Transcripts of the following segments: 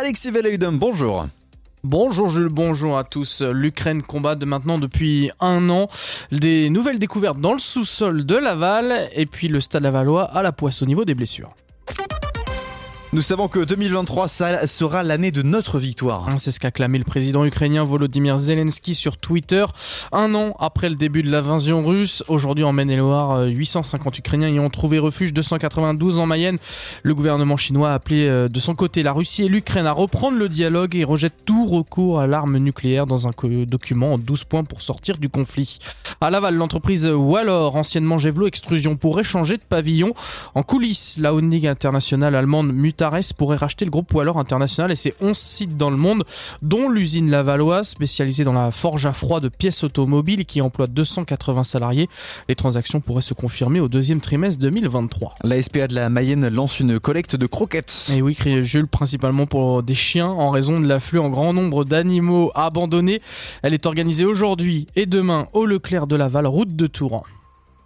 Alexis Veleudum, bonjour. Bonjour Jules, bonjour à tous. L'Ukraine combat de maintenant depuis un an des nouvelles découvertes dans le sous-sol de Laval et puis le stade Lavallois à la poisse au niveau des blessures. Nous savons que 2023 sera l'année de notre victoire. Hein, c'est ce qu'a clamé le président ukrainien Volodymyr Zelensky sur Twitter. Un an après le début de l'invasion russe, aujourd'hui en Maine-et-Loire, 850 euh, Ukrainiens y ont trouvé refuge, 292 en Mayenne. Le gouvernement chinois a appelé euh, de son côté la Russie et l'Ukraine à reprendre le dialogue et rejette tout recours à l'arme nucléaire dans un document en 12 points pour sortir du conflit. À Laval, l'entreprise Wallor, anciennement Gevlo Extrusion, pourrait changer de pavillon. En coulisses, la holding internationale allemande Mutares pourrait racheter le groupe Wallor International et ses 11 sites dans le monde, dont l'usine Lavalloise, spécialisée dans la forge à froid de pièces automobiles qui emploie 280 salariés. Les transactions pourraient se confirmer au deuxième trimestre 2023. La SPA de la Mayenne lance une collecte de croquettes. Et oui, crie Jules, principalement pour des chiens en raison de l'afflux en grand nombre d'animaux abandonnés. Elle est organisée aujourd'hui et demain au Leclerc de Laval, route de Touran.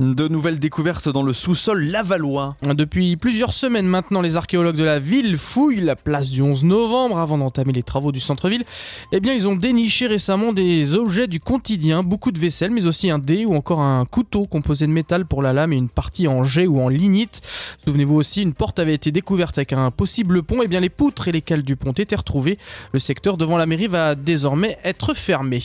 De nouvelles découvertes dans le sous-sol lavallois. Depuis plusieurs semaines maintenant, les archéologues de la ville fouillent la place du 11 novembre avant d'entamer les travaux du centre-ville. Eh bien, ils ont déniché récemment des objets du quotidien, beaucoup de vaisselle, mais aussi un dé ou encore un couteau composé de métal pour la lame et une partie en jet ou en lignite. Souvenez-vous aussi, une porte avait été découverte avec un possible pont. Eh bien, les poutres et les cales du pont étaient retrouvées. Le secteur devant la mairie va désormais être fermé.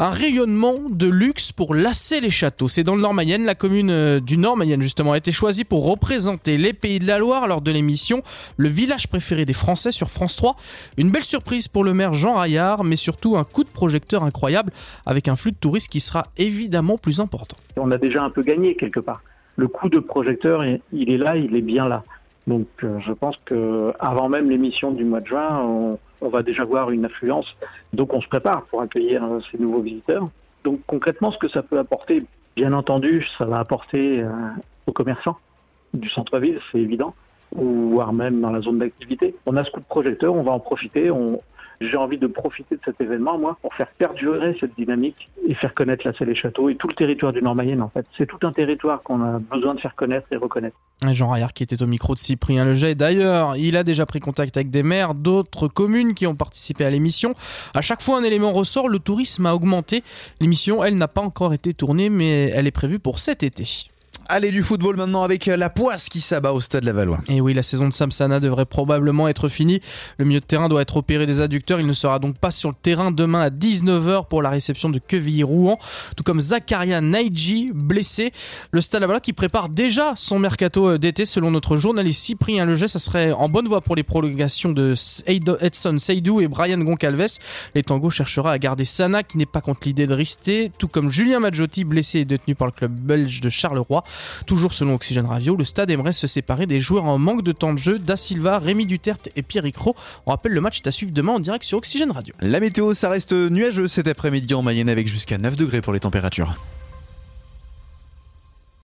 Un rayonnement de luxe pour lasser les châteaux. C'est dans le Nord-Mayenne, la commune euh, du Nord Mayenne justement a été choisie pour représenter les pays de la Loire lors de l'émission Le village préféré des Français sur France 3. Une belle surprise pour le maire Jean Raillard, mais surtout un coup de projecteur incroyable avec un flux de touristes qui sera évidemment plus important. On a déjà un peu gagné quelque part. Le coup de projecteur, il est là, il est bien là. Donc euh, je pense que avant même l'émission du mois de juin, on, on, va déjà voir une affluence. Donc on se prépare pour accueillir euh, ces nouveaux visiteurs. Donc concrètement, ce que ça peut apporter, Bien entendu, ça va apporter euh, aux commerçants du centre-ville, c'est évident, ou voire même dans la zone d'activité. On a ce coup de projecteur, on va en profiter. J'ai envie de profiter de cet événement, moi, pour faire perdurer cette dynamique et faire connaître la Selle et Château et tout le territoire du Nord-Mayenne, en fait. C'est tout un territoire qu'on a besoin de faire connaître et reconnaître. Jean Raillard qui était au micro de Cyprien Leget. D'ailleurs, il a déjà pris contact avec des maires d'autres communes qui ont participé à l'émission. À chaque fois, un élément ressort, le tourisme a augmenté. L'émission, elle, n'a pas encore été tournée, mais elle est prévue pour cet été. Allez du football maintenant avec la poisse qui s'abat au stade Lavallois. Et oui, la saison de Samsana devrait probablement être finie. Le milieu de terrain doit être opéré des adducteurs. Il ne sera donc pas sur le terrain demain à 19h pour la réception de Quevilly-Rouen. Tout comme Zakaria Naiji, blessé. Le stade Lavallois qui prépare déjà son mercato euh, d'été selon notre journaliste Cyprien Leget. Ça serait en bonne voie pour les prolongations de Edson Seydou et Brian Goncalves. Les cherchera à garder Sana qui n'est pas contre l'idée de rester. Tout comme Julien Maggiotti, blessé et détenu par le club belge de Charleroi. Toujours selon Oxygène Radio, le stade aimerait se séparer des joueurs en manque de temps de jeu, Da Silva, Rémi Duterte et Pierre Icro. On rappelle le match est à suivre demain en direct sur Oxygène Radio. La météo, ça reste nuageux cet après-midi en Mayenne avec jusqu'à 9 degrés pour les températures.